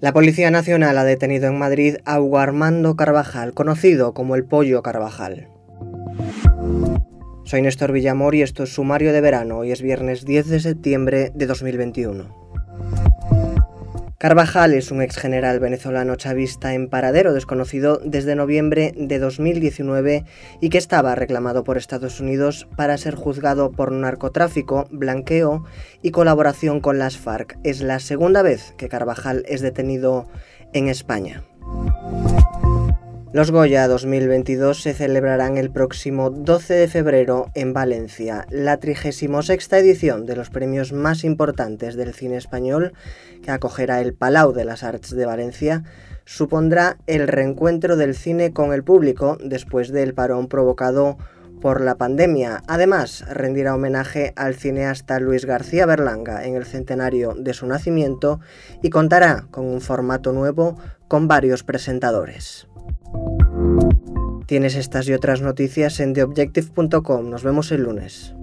La Policía Nacional ha detenido en Madrid a Hugo Armando Carvajal, conocido como el Pollo Carvajal. Soy Néstor Villamor y esto es Sumario de Verano. Hoy es viernes 10 de septiembre de 2021. Carvajal es un ex general venezolano chavista en paradero desconocido desde noviembre de 2019 y que estaba reclamado por Estados Unidos para ser juzgado por narcotráfico, blanqueo y colaboración con las FARC. Es la segunda vez que Carvajal es detenido en España. Los Goya 2022 se celebrarán el próximo 12 de febrero en Valencia, la 36 edición de los premios más importantes del cine español, que acogerá el Palau de las Arts de Valencia, supondrá el reencuentro del cine con el público después del parón provocado por la pandemia. Además, rendirá homenaje al cineasta Luis García Berlanga en el centenario de su nacimiento y contará con un formato nuevo con varios presentadores. Tienes estas y otras noticias en theobjective.com. Nos vemos el lunes.